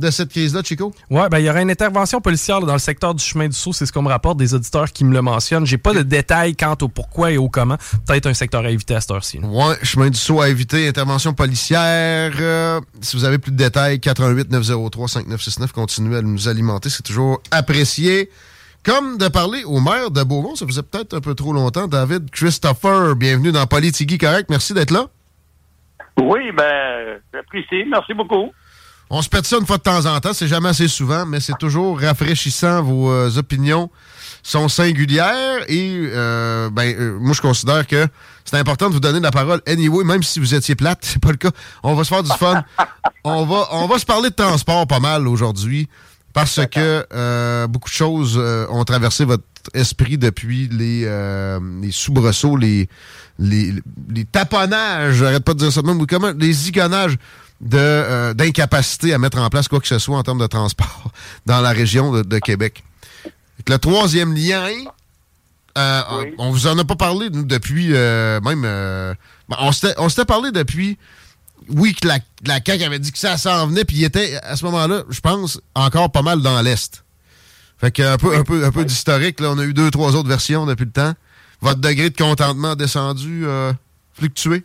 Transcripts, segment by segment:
De cette crise-là, Chico? Ouais, ben il y aurait une intervention policière là, dans le secteur du chemin du Sceau, c'est ce qu'on me rapporte des auditeurs qui me le mentionnent. J'ai pas de détails quant au pourquoi et au comment. Peut-être un secteur à éviter à cette heure-ci. Ouais, chemin du saut à éviter, intervention policière. Euh, si vous avez plus de détails, 88 903 5969, continuez à nous alimenter, c'est toujours apprécié. Comme de parler au maire de Beaumont, ça faisait peut-être un peu trop longtemps. David Christopher, bienvenue dans Politigui Correct, merci d'être là. Oui, ben, j'apprécie. Merci beaucoup. On se pète ça une fois de temps en temps, c'est jamais assez souvent, mais c'est toujours rafraîchissant. Vos euh, opinions sont singulières et euh, ben, euh, moi je considère que c'est important de vous donner la parole anyway, même si vous étiez plate, c'est pas le cas. On va se faire du fun. on va on va se parler de transport pas mal aujourd'hui parce que euh, beaucoup de choses euh, ont traversé votre esprit depuis les, euh, les soubresauts, les, les, les taponnages, j'arrête pas de dire ça même, ou comment, les zigonnages de, euh, d'incapacité à mettre en place quoi que ce soit en termes de transport dans la région de, de Québec. Le troisième lien, euh, on vous en a pas parlé nous, depuis euh, même. euh, on s'était parlé depuis. Oui, que la, la CAQ avait dit que ça s'en venait, puis il était à ce moment-là, je pense, encore pas mal dans l'Est. Fait que un peu, un peu, un peu d'historique, là, on a eu deux, trois autres versions depuis le temps. Votre degré de contentement a descendu, euh, fluctué?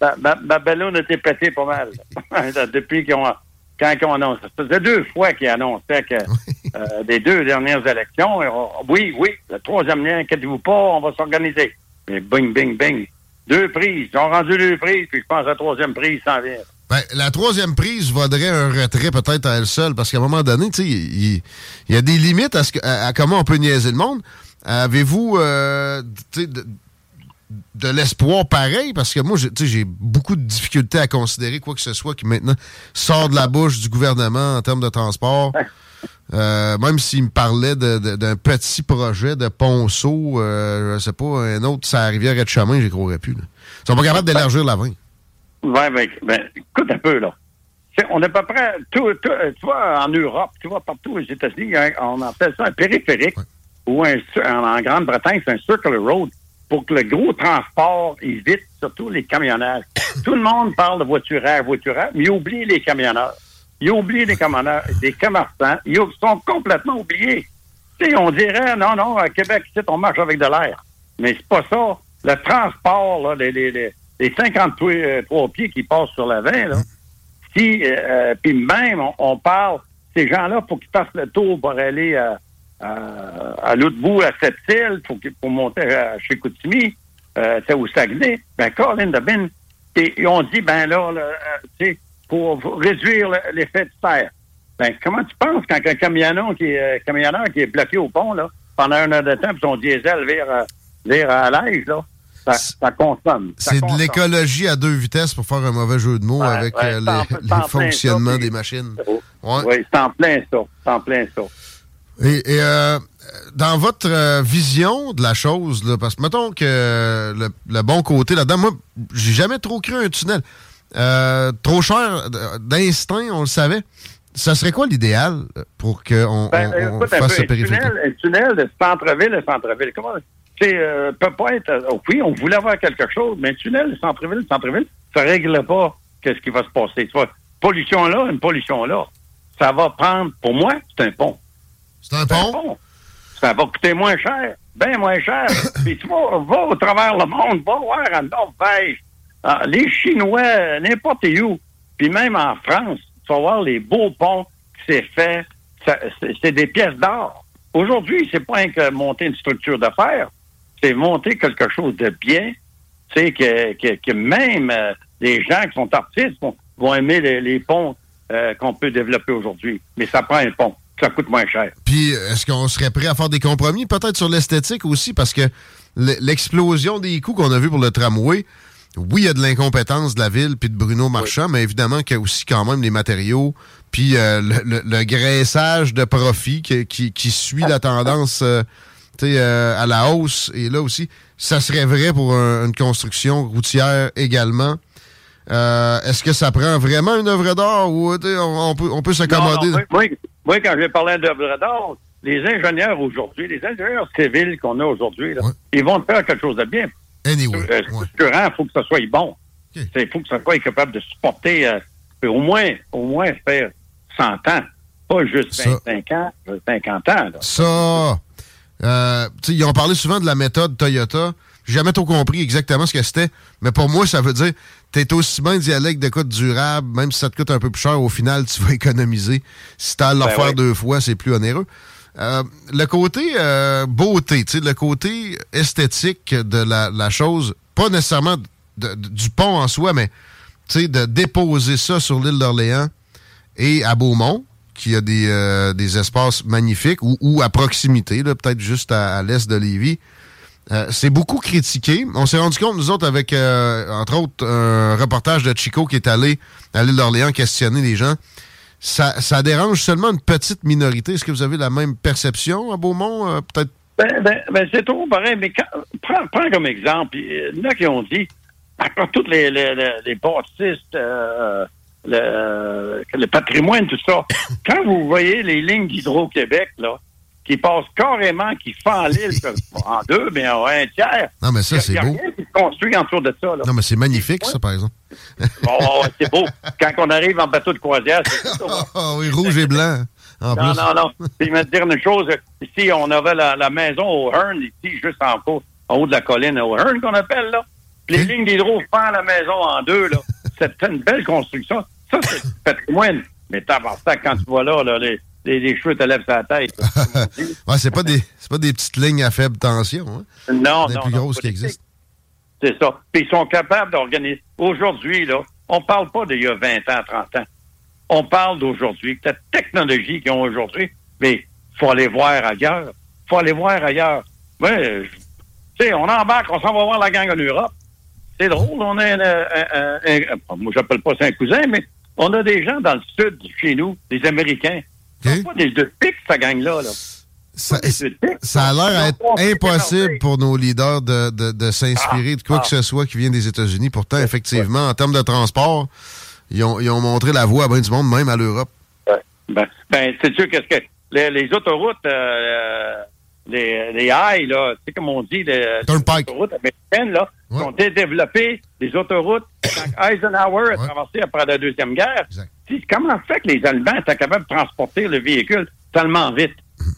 Ma, ma, ma ballon a été pété pas mal. Depuis qu'ils ont, quand ils ont annoncé. Ça faisait deux fois qu'ils annonçaient que, euh, des deux dernières élections, on- oui, oui, le troisième lien, inquiétez-vous pas, on va s'organiser. Mais bing, bing, bing. Deux prises. Ils ont rendu deux prises, puis je pense que la troisième prise s'en vient. Ben, la troisième prise vaudrait un retrait peut-être à elle seule, parce qu'à un moment donné, il y, a des limites à, ce que- à- à comment on peut niaiser le monde. Avez-vous euh, de, l'espoir pareil? Parce que moi, j'ai- beaucoup de difficultés à considérer quoi que ce soit qui maintenant sort de la bouche du gouvernement en termes de transport. Euh, même s'il me parlait d'un petit projet de ponceau, euh, je sais pas, un autre, ça rivière et de chemin, j'y croirais plus. là. Ils sont pas capables d'élargir la 20. Ouais, ben, ben, écoute un peu, là. On est à peu près, tout, tout, tu vois, en Europe, tu vois, partout aux États-Unis, hein, on appelle ça un périphérique, ou un, en Grande-Bretagne, c'est un circular road, pour que le gros transport évite, surtout les camionneurs. Tout le monde parle de voiturage, voiturage, mais il oublie les camionneurs. Il oublie les camionneurs, les commerçants. Ils sont complètement oubliés. Tu sais, on dirait, non, non, à Québec, on marche avec de l'air. Mais c'est pas ça. Le transport, là, les, les, les, les 53 euh, trois pieds qui passent sur la 20, là, si, euh, puis même, on, on parle, ces gens-là, pour qu'ils fassent le tour pour aller à, à, à l'autre bout, à Sept-Îles, pour, monter à, chez Koutimi, euh, c'est au Saguenay, ben, Colin de Bin, et ils ont dit, ben là, là, euh, tu sais, pour réduire le- l'effet de serre, Ben, comment tu penses quand un camionneur qui est, euh, camionneur qui est bloqué au pont, là, pendant une heure de temps, puis son diesel vire, euh, vire à l'aise, là, ça, ça consomme. C'est de l'écologie à deux vitesses pour faire un mauvais jeu de mots Ouais, avec ouais, euh, les, fonctionnements ça, des machines. Oh, Ouais. Oui, c'est en plein ça. C'est en plein ça. Et, et, euh, dans votre euh, vision de la chose, là, parce que mettons que le, le bon côté là-dedans, moi, j'ai jamais trop cru un tunnel. Euh, trop cher d'instinct, on le savait. Ça serait quoi l'idéal pour qu'on Ben, on- fasse ce périphérique? tunnel, un tunnel de centre-ville centre-ville. Comment, tu sais, euh, peut pas être, euh, oui, on voulait avoir quelque chose, mais un tunnel de centre-ville, centre-ville, ça règle pas qu'est-ce qui va se passer. Tu vois, pollution là, une pollution là. Ça va prendre, pour moi, c'est un pont. C'est un C'est pont? pont. Ça va coûter moins cher, bien moins cher. Puis tu vas, va au travers le monde, va voir en Norvège, ah, les Chinois, n'importe où, puis même en France, tu vas voir les beaux ponts que c'est fait. C'est c'est des pièces d'or. Aujourd'hui, c'est pas un que monter une structure d'affaires, c'est monter quelque chose de bien, tu sais, que, que, que même euh, les gens qui sont artistes vont, vont aimer les, les ponts euh, qu'on peut développer aujourd'hui. Mais ça prend un pont. Ça coûte moins cher. Puis, est-ce qu'on serait prêt à faire des compromis, peut-être sur l'esthétique aussi, parce que l'explosion des coûts qu'on a vu pour le tramway, oui, il y a de l'incompétence de la ville puis de Bruno Marchand, mais évidemment qu'il y a aussi quand même les matériaux, puis euh, le, le- le graissage de profit qui, qui- qui suit la tendance euh, euh, à la hausse. Et là aussi, ça serait vrai pour un- une construction routière également. Est-ce que ça prend vraiment une œuvre d'art ou on peut, on peut s'accommoder? Moi, quand j'ai parlé d'œuvre d'art, les ingénieurs aujourd'hui, les ingénieurs civils qu'on a aujourd'hui, Ouais. ils vont faire quelque chose de bien. Anyway, Euh, structurant, il faut que ça soit bon. Il faut que ça soit capable de supporter euh, au moins au moins faire 100 ans. Pas juste Ça. 25 ans, euh, 50 ans. Là. Ça, euh, ils ont parlé souvent de la méthode Toyota. J'ai jamais trop compris exactement ce que c'était, mais pour moi, ça veut dire t'es aussi bien avec de de durable, même si ça te coûte un peu plus cher, au final, tu vas économiser. Si t'as à le refaire ouais. deux fois, c'est plus onéreux. Euh, le côté euh, beauté, tu sais, le côté esthétique de la, la chose, pas nécessairement de- de- du pont en soi, mais tu sais, de déposer ça sur l'île d'Orléans et à Beaumont, qui a des, euh, des espaces magnifiques, ou, ou à proximité, peut-être juste à, à l'est de Lévis. Euh, c'est beaucoup critiqué. On s'est rendu compte, nous autres, avec, euh, entre autres, un reportage de Chico qui est allé à l'île d'Orléans questionner les gens. Ça, ça dérange seulement une petite minorité. Est-ce que vous avez la même perception à Beaumont? Euh, peut-être? Ben, ben, ben, c'est trop pareil, mais quand- prends, prends comme exemple, il y en a qui ont dit, après toutes les, les, les, les bâtisses, le, le patrimoine, tout ça, quand vous voyez les lignes d'Hydro-Québec, là, qui passent carrément, qui font l'île en deux, mais en un tiers, Non, mais ça, il c'est beau. rien qui se construit autour de ça. Là. Non, mais c'est magnifique, ça, par exemple. Oh, c'est beau. Quand on arrive en bateau de croisière, c'est ça. Ah oui, rouge et blanc. En Non, plus. non, non. Puis, je vais te dire une chose. Ici, on avait la, la maison au Hearn, ici, juste en, haut- en haut de la colline au Hearn, qu'on appelle, là. Puis Les lignes d'hydro font la maison en deux, là. C'était une belle construction. Ça, c'est du patrimoine. Mais t'as ça quand tu vois là, là les, les, les cheveux te lèvent sa tête. Ouais, c'est pas des c'est pas des petites lignes à faible tension. Hein? non, Des non. plus non, grosses qui existent. C'est ça. Puis ils sont capables d'organiser. Aujourd'hui, là, on parle pas d'il y a 20 ans, 30 ans. On parle d'aujourd'hui, la technologie qu'ils ont aujourd'hui, mais faut aller voir ailleurs. faut aller voir ailleurs. Ouais, tu sais, on embarque, on s'en va voir la gang en Europe. C'est drôle, on a un, un- un- un- un- moi j'appelle pas ça un cousin, mais on a des gens dans le sud chez nous, des Américains. Ok. C'est pas des deux pics, cette gang-là. Là. Ça, ça a l'air être impossible pour nos leaders de, de, de s'inspirer de quoi Ah, que ce soit qui vient des États-Unis. Pourtant, effectivement, en termes de transport, ils ont, ils ont montré la voie à bien du monde, même à l'Europe. Ben, ben c'est sûr qu'est-ce que les, les autoroutes, euh, les, les high, là, tu sais comme on dit, les, les autoroutes américaines, là, Ouais. ont été développées, les autoroutes, quand Eisenhower a Ouais. traversé après la Deuxième Guerre. Comment ça fait que les Allemands étaient capables de transporter le véhicule tellement vite?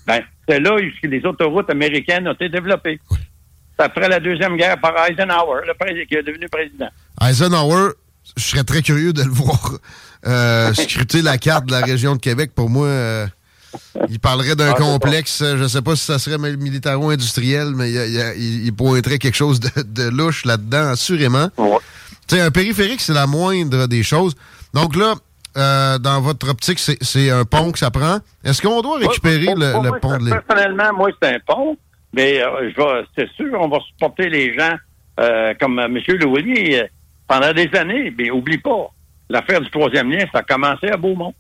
Ben, c'est là où les autoroutes américaines ont été développées. C'est après la Deuxième Guerre par Eisenhower, le président, qui est devenu président. Eisenhower, je serais très curieux de le voir euh, scruter la carte de la région de Québec. Pour moi, euh, il parlerait d'un Ah, complexe, euh, je ne sais pas si ça serait mil- militaro-industriel, mais il, pointerait quelque chose de, de louche là-dedans, assurément. Ouais. Tu sais, un périphérique, c'est la moindre des choses. Donc là, euh, dans votre optique, c'est un pont que ça prend. Est-ce qu'on doit récupérer le, pont de l'île? Personnellement, moi, c'est un pont, mais euh, c'est sûr, on va supporter les gens euh, comme M. Louis pendant des années. Mais oublie pas, l'affaire du troisième lien, ça a commencé à Beaumont.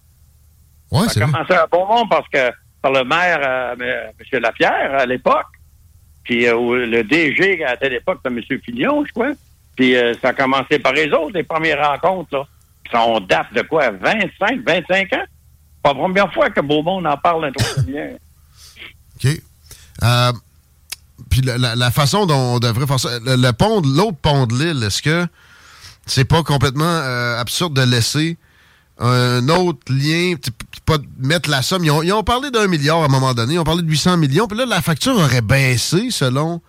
Ouais, ça a commencé à Beaumont parce que par le maire, M. Lapierre, à l'époque, puis le DG à telle époque, c'était M. Fillon, je crois. Puis ça a commencé par les autres, les premières rencontres, là. On date de quoi? 25, 25 ans? Pas la première fois que Beaumont en parle un troisième OK. Euh, puis la, façon dont on devrait faire ça, le, pont, l'autre pont de l'île, est-ce que c'est pas complètement euh, absurde de laisser un autre lien, pas mettre la somme. Ils ont, parlé d'un milliard à un moment donné, ils ont parlé de 800 millions, puis là, la facture aurait baissé selon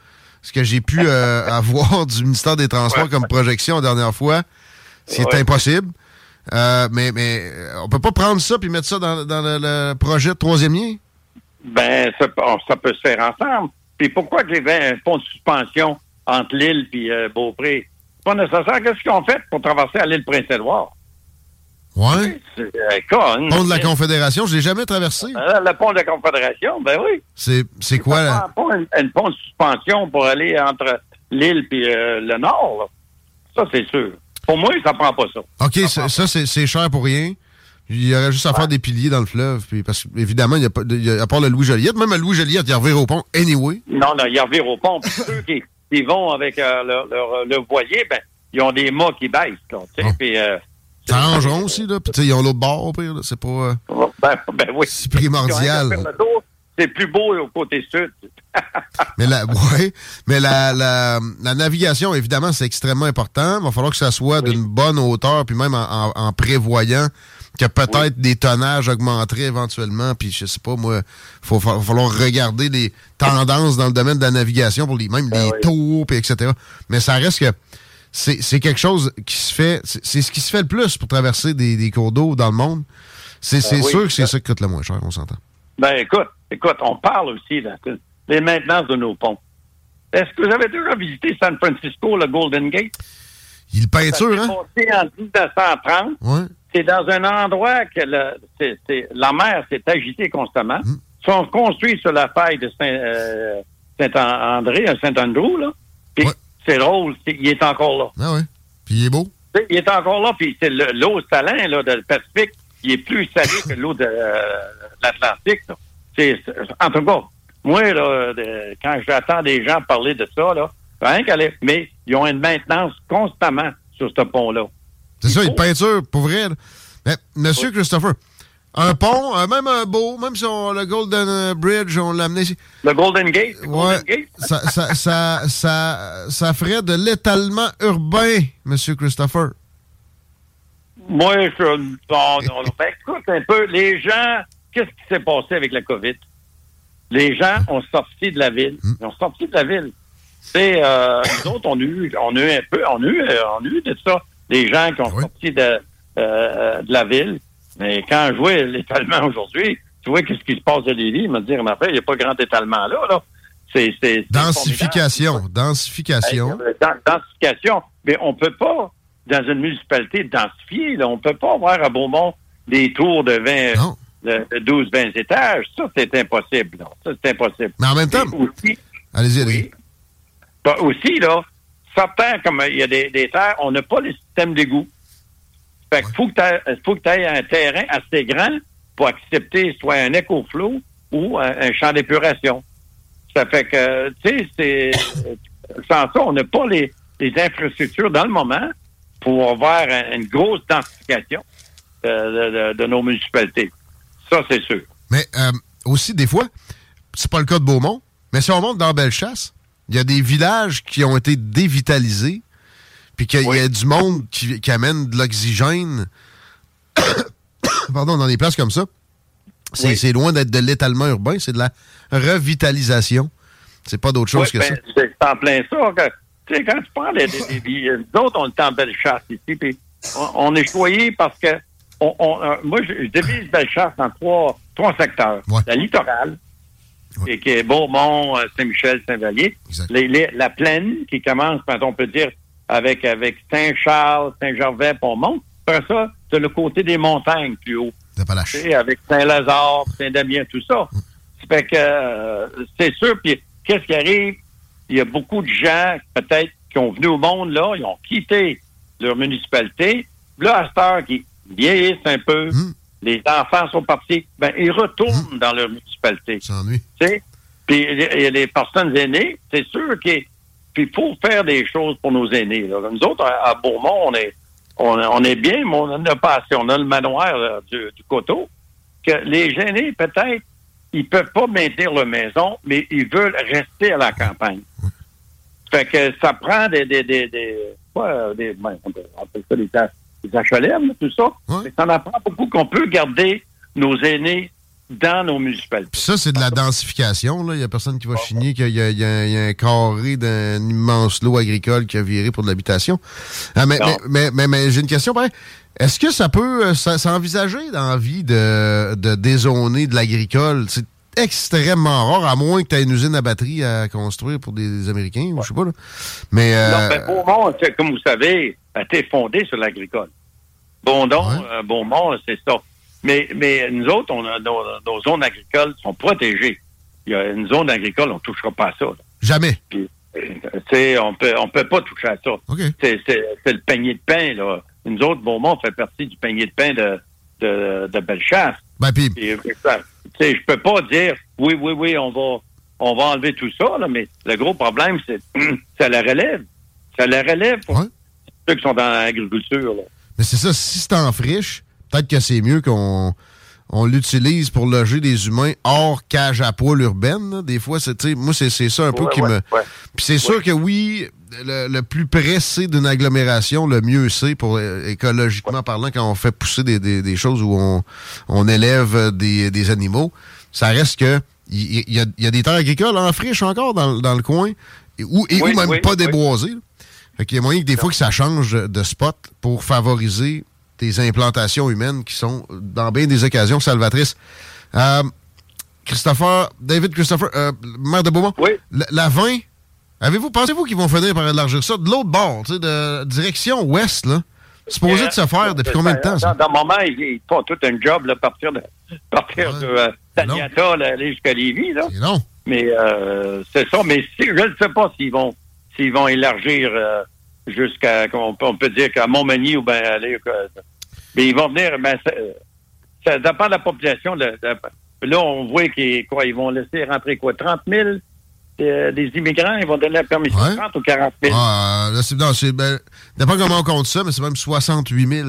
ce que j'ai pu euh, avoir du ministère des Transports comme projection la dernière fois. C'est impossible. Euh, mais, mais euh, on peut pas prendre ça puis mettre ça dans, le, projet de troisième lien? Ben, ça, ça, peut se faire ensemble. Puis pourquoi qu'il y avait un pont de suspension entre l'île et euh, Beaupré? C'est pas nécessaire. Qu'est-ce qu'on fait pour traverser à l'île Prince-Édouard? Oui. Le pont de la Confédération, je l'ai jamais traversé. le pont de la Confédération, ben oui. C'est quoi? Là? Un, pont de suspension pour aller entre l'île et le nord. Ça, c'est sûr. Pour moi, ça prend pas ça. OK, ça, c'est cher pour rien. Il y aurait juste à faire des piliers dans le fleuve. Puis parce qu'évidemment, il y a pas, à part le Louis Joliette, même le Louis Joliette, il revient au pont anyway. Non, non, il revient au pont. Puis ceux qui, vont avec euh, leur, leur, voilier, ben, ils ont des mâts qui baissent. Là, ah. puis, euh, ça arrangeron aussi, là. Puis, ils ont l'autre bord, au pire. C'est pas. Euh, ben, ben, oui. C'est primordial c'est plus beau au côté sud. mais la, ouais, mais la, la, navigation, évidemment, c'est extrêmement important. Il va falloir que ça soit d'une bonne hauteur, puis même en, prévoyant que peut-être des tonnages augmenteraient éventuellement, puis je sais pas, moi, il va falloir regarder les tendances dans le domaine de la navigation pour les, même ben les taux, puis etc. Mais ça reste que c'est quelque chose qui se fait, c'est ce qui se fait le plus pour traverser des, cours d'eau dans le monde. C'est ben sûr que c'est ça qui coûte le moins cher, on s'entend. Ben écoute, écoute, on parle aussi de les maintenances de nos ponts. Est-ce que vous avez déjà visité San Francisco, le Golden Gate? Il peinture, hein? C'est en 1930. Ouais. C'est dans un endroit que la mer s'est agitée constamment. Mmh. Ils sont construits sur la faille de euh, Saint-André, à Saint-Andrew, là. Puis c'est drôle, il est encore là. Ah ouais? Puis il est beau? Il est encore là, puis l'eau salin là, de Pacifique, il est plus salé que l'eau de, euh, l'Atlantique. En tout cas, moi, là, quand j'attends des gens parler de ça, là, rien qu'aller, mais ils ont une maintenance constamment sur ce pont-là. C'est ça, une peinture, pour vrai. Mais, Monsieur Christopher, un pont, euh, même un beau, même si on, le Golden euh, Bridge, on l'a amené ici. Le Golden Gate? ouais, Ça, ça, ça, ça, ça, ferait de l'étalement urbain, Monsieur Christopher. Moi, je. Bon, non, ben, écoute un peu, les gens qu'est-ce qui s'est passé avec la COVID? Les gens ont sorti de la ville. Hmm. Ils ont sorti de la ville. C'est euh, nous autres, on a eu, on a eu un peu, on a eu, on a eu de ça, des gens qui ont sorti de, euh, de la ville. Mais quand je vois l'étalement aujourd'hui, tu vois qu'est-ce qui se passe de Lévis, il m'a dit, mais après, il n'y a pas grand étalement là, là. C'est, c'est, densification, densification. densification. Mais on peut pas, dans une municipalité, densifier, là. On peut pas avoir à Beaumont des tours de 20, non de, 12-20 étages, ça, c'est impossible. Ça, c'est impossible. Mais en même temps, allez-y, allez-y. Bah, aussi, là, certains, comme il y a des, terres, on n'a pas le système d'égout. Fait qu'il faut que tu aies un terrain assez grand pour accepter soit un écoflow ou un, champ d'épuration. Ça fait que, tu sais, c'est, sans ça, on n'a pas les, infrastructures dans le moment pour avoir une grosse densification de nos municipalités. Ça, c'est sûr. Mais euh, aussi, des fois, c'est pas le cas de Beaumont, mais si on monte dans Bellechasse, il y a des villages qui ont été dévitalisés, puis qu'il y a du monde qui, amène de l'oxygène pardon, dans des places comme ça. C'est loin d'être de l'étalement urbain, c'est de la revitalisation. C'est pas d'autre chose que ben, ça. C'est en plein ça. tu sais, quand tu parles des, des, nous autres, on est en Bellechasse ici, puis on, est choyé parce que euh, moi, je, divise Bellechasse en trois, trois secteurs. La littorale, qui, est Beaumont, euh, Saint-Michel, Saint-Vallier. la plaine, qui commence, on peut dire, avec, avec Saint-Charles, Saint-Gervais, Pont-Mont. après ça, c'est le côté des montagnes plus haut. Avec Saint-Lazare, Saint-Damien, tout ça. Ça fait que euh, c'est sûr. Puis qu'est-ce qui arrive? Il y a beaucoup de gens, peut-être, qui ont venu au monde, là, ils ont quitté leur municipalité. Là, à cette heure, qui vieillissent un peu, Hmm. les enfants sont partis, ben, ils retournent dans leur municipalité. Puis les, personnes aînées, c'est sûr qu'il puis il faut faire des choses pour nos aînés. Nous autres, à, Beaumont, on est, on, est bien, mais on en a pas assez. On a le manoir du, coteau. Que les aînés, peut-être, ils peuvent pas maintenir leur maison, mais ils veulent rester à la campagne. Fait que ça prend des... des, des, des, euh, des ben, on appelle ça des, des HLM, tout ça. Mais ça en apprend beaucoup qu'on peut garder nos aînés dans nos municipalités. Puis ça, c'est de la densification. là. Il n'y a personne qui va chigner qu'il y, a- y y un carré d'un immense lot agricole qui a viré pour de l'habitation. Ah, mais mais, mais, j'ai une question. pareil. Est-ce que ça peut euh, s'envisager dans la vie de, de dézoner de l'agricole? C'est extrêmement rare, à moins que tu aies une usine à batterie à construire pour des Américains, ou je sais pas. Là. Mais euh, Non, ben, Beaumont, comme vous savez, a été fondé sur l'agricole. Bondon, Ouais. euh, Beaumont, c'est ça. Mais, mais nous autres, on a, nos, nos zones agricoles sont protégées. Il y a une zone agricole, on ne touchera pas à ça. là. jamais. Puis, euh, on peut, on peut pas toucher à ça. OK. C'est, le panier de pain. Là. Nous autres, Beaumont fait partie du panier de pain de, de, de Bellechasse. Ben, puis, je peux pas dire oui, oui, oui, on va, on va enlever tout ça, là, mais le gros problème, c'est ça la relève. Ça la relève pour Ouais. ceux qui sont dans l'agriculture. là. mais c'est ça, si c'est en friche, peut-être que c'est mieux qu'on on l'utilise pour loger des humains hors cage à poil urbaine. là. Des fois, c'est, moi, c'est, c'est ça un peu Ouais, qui ouais, me... ouais. Puis c'est sûr que oui, le, le plus pressé d'une agglomération, le mieux c'est pour euh, écologiquement parlant quand on fait pousser des, des- des choses où on, on élève euh, des, des animaux. Ça reste que il y, a, y a des terres agricoles en friche encore dans, dans le coin et, ou, et Oui, ou même oui, pas déboisées. Fait qu'il y a moyen que des fois que ça change de spot pour favoriser des implantations humaines qui sont dans bien des occasions salvatrices. Euh, Christopher, David Christopher, euh, maire de Beaumont? Oui. La, la 20, avez-vous, pensez-vous qu'ils vont finir par élargir ça de l'autre bord, tu sais, de direction ouest, là? Supposé de se faire depuis combien de temps, ça? Dans, le moment, ils, font tout un job, là, partir de, partir Ouais. de euh. Taniata, là, aller jusqu'à Lévis, là. Non. Mais euh, c'est ça. Mais je ne sais pas s'ils vont s'ils vont élargir euh, jusqu'à on peut, on peut dire qu'à Montmagny ou bien aller. euh, mais ils vont venir. Ben, ça, ça dépend de la population. Là, de- là, on voit qu'ils quoi, ils vont laisser rentrer quoi, 30 000 euh, des immigrants. Ils vont donner la permission Ouais. de 30 ou 40 000. Ah, là, c'est, non, c'est, ben, dépend comment on compte ça, mais c'est même 68 000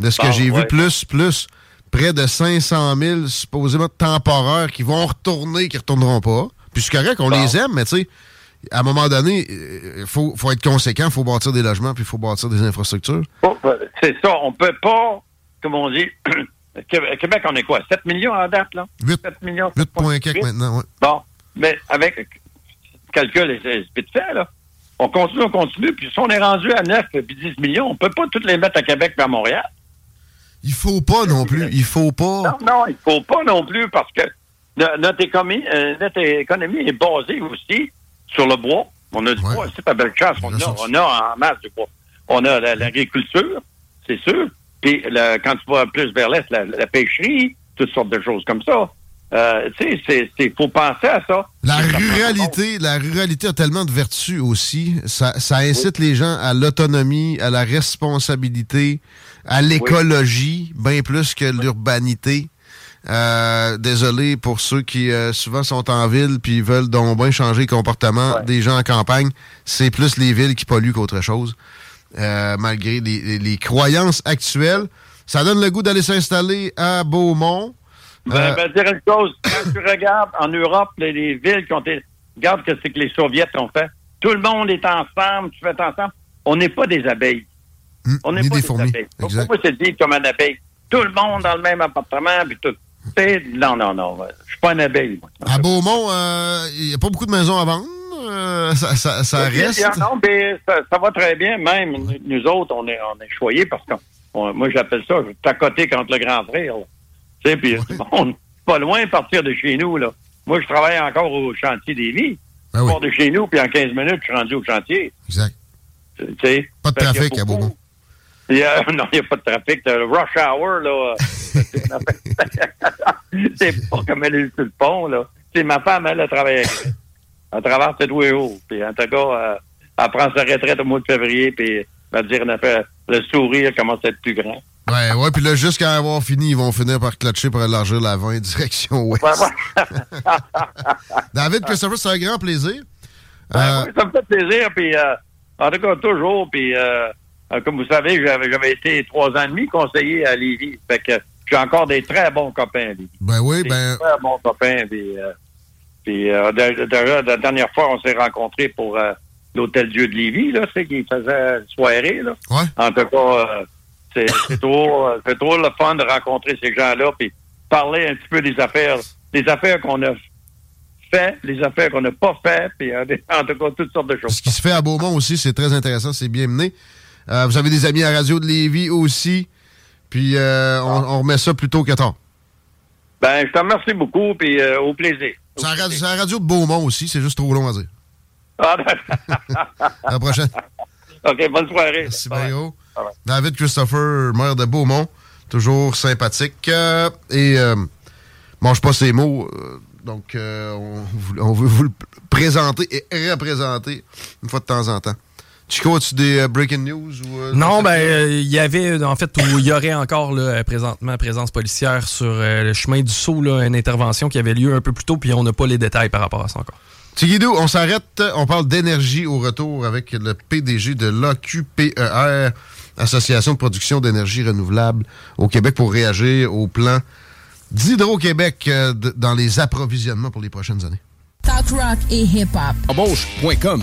de ce que j'ai vu, plus, plus près de 500 000 supposément temporaires qui vont retourner, qui retourneront pas. Puis c'est correct, on Bon. les aime, mais tu sais, à un moment donné, il faut, faut être conséquent, il faut bâtir des logements, puis il faut bâtir des infrastructures. Oh, ben, C'est ça. On peut pas, comme on dit, Québec, Québec, on est quoi? 7 millions en date, là? 8, 7 millions. 8 points 7,8. quelques maintenant, ouais. Bon, mais avec le calcul, c'est vite fait, là. On continue, on continue, puis si on est rendu à 9 puis 10 millions, on peut pas toutes les mettre à Québec et à Montréal. Il faut pas non plus, il faut pas. Non, non, il faut pas non plus parce que no- notre économie, euh, notre économie est basée aussi sur le bois. On a du Ouais. bois, c'est pas belle chance. On on a en masse du bois. On a la- l'agriculture, c'est sûr. Puis le- quand tu vas plus vers l'est, la, la pêcherie, toutes sortes de choses comme ça. Euh, tu sais, c'est faut penser à ça. La ruralité, la ruralité a tellement de vertus aussi. Ça, ça incite les gens à l'autonomie, à la responsabilité, à l'écologie, bien plus que l'urbanité. Euh, désolé pour ceux qui euh, souvent sont en ville puis veulent donc bien changer le comportement Ouais. des gens en campagne. C'est plus les villes qui polluent qu'autre chose. Euh, malgré les, les- les croyances actuelles. Ça donne le goût d'aller s'installer à Beaumont. Ben, ben, dire une chose, quand tu regardes en Europe, les, les villes qui ont été. Regarde que c'est que les Soviets ont fait. Tout le monde est ensemble, tu fais ensemble. On n'est pas des abeilles. hum, On n'est pas des des, fourmis. abeilles. Pas se dire comme un abeille. Tout le monde dans le même appartement, puis tout. Non, non, non. Je suis pas une abeille. moi. À Beaumont, euh, il n'y a pas beaucoup de maisons à vendre. Euh, ça, ça- ça Il y a- reste. Non, mais ça, ça va très bien. Même nous autres, on est, on est choyés parce que on- moi, j'appelle ça tacoter contre le grand frère. Tu sais, puis on est pas loin de partir de chez nous. là. Moi, je travaille encore au chantier des vies. Ben Je oui, pars de chez nous, puis en 15 minutes, je suis rendu au chantier. exact. Pas de trafic à Beaumont. Il y a- non, il n'y a pas de trafic. Le rush hour, là. c'est pas comme elle est sur le pont, là. C'est ma femme, elle, elle travaille avec. Elle traverse tous les jours. Puis, en tout cas, euh, elle prend sa retraite au mois de février, puis, elle va dire, elle a fait- le sourire commence à être plus grand. Ouais, ouais, puis là, jusqu'à avoir fini, ils vont finir par clutcher pour élargir la 20 direction ouest. David Christopher, c'est un grand plaisir. Ben Euh, oui, ça me fait plaisir. Puis, euh, en tout cas, toujours. Puis, euh, comme vous savez, j'avais, été trois ans et demi conseiller à Lévis. Fait que j'ai encore des très bons copains à Lévis. ben oui, Des ben, très bons copains. Puis, euh, puis euh, de- la dernière fois, on s'est rencontrés pour euh, l'Hôtel Dieu de Lévis, là, c'est qui faisait une soirée. Là. ouais. En tout cas, euh, c'est, c'est trop, euh, c'est trop le fun de rencontrer ces gens-là. Puis, parler un petit peu des affaires, des affaires qu'on a fait, les affaires qu'on n'a pas fait. Puis, euh, en tout cas, toutes sortes de choses. Ce qui se fait à Beaumont aussi, c'est très intéressant, c'est bien mené. Euh, vous avez des amis à Radio de Lévis aussi. Puis euh, on, on remet ça plus tôt que tard. Ben, je te remercie beaucoup, puis euh, au plaisir. C'est à, la radio- la de Beaumont aussi, c'est juste trop long à dire. Ah, À la prochaine. OK, bonne soirée. Merci, Bye. Mario. Bye bye. David Christopher, maire de Beaumont, toujours sympathique. euh, et mange pas ses mots. donc, on, on veut vous le présenter et représenter une fois de temps en temps. Chico, as-tu des euh, breaking news? Ou, euh, Non, ben, euh, il y avait, en fait, où il y aurait encore, là, présentement, présence policière sur euh, le chemin du Sceau, là, une intervention qui avait lieu un peu plus tôt, puis on n'a pas les détails par rapport à ça encore. Tigidou, on s'arrête. On parle d'énergie au retour avec le PDG de l'AQPER, Association de production d'énergie renouvelable au Québec, pour réagir au plan d'Hydro-Québec euh, dans les approvisionnements pour les prochaines années. Talk rock et hip-hop. Embauche.com.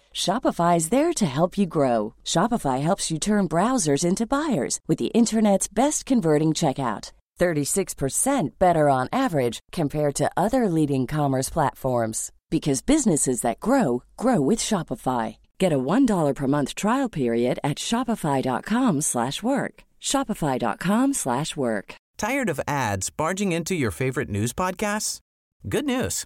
Shopify is there to help you grow. Shopify helps you turn browsers into buyers with the internet's best converting checkout. 36% better on average compared to other leading commerce platforms because businesses that grow grow with Shopify. Get a $1 per month trial period at shopify.com/work. shopify.com/work. slash work. Tired of ads barging into your favorite news podcasts? Good news.